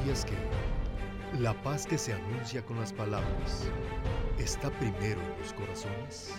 ¿Sabías que la paz que se anuncia con las palabras está primero en los corazones?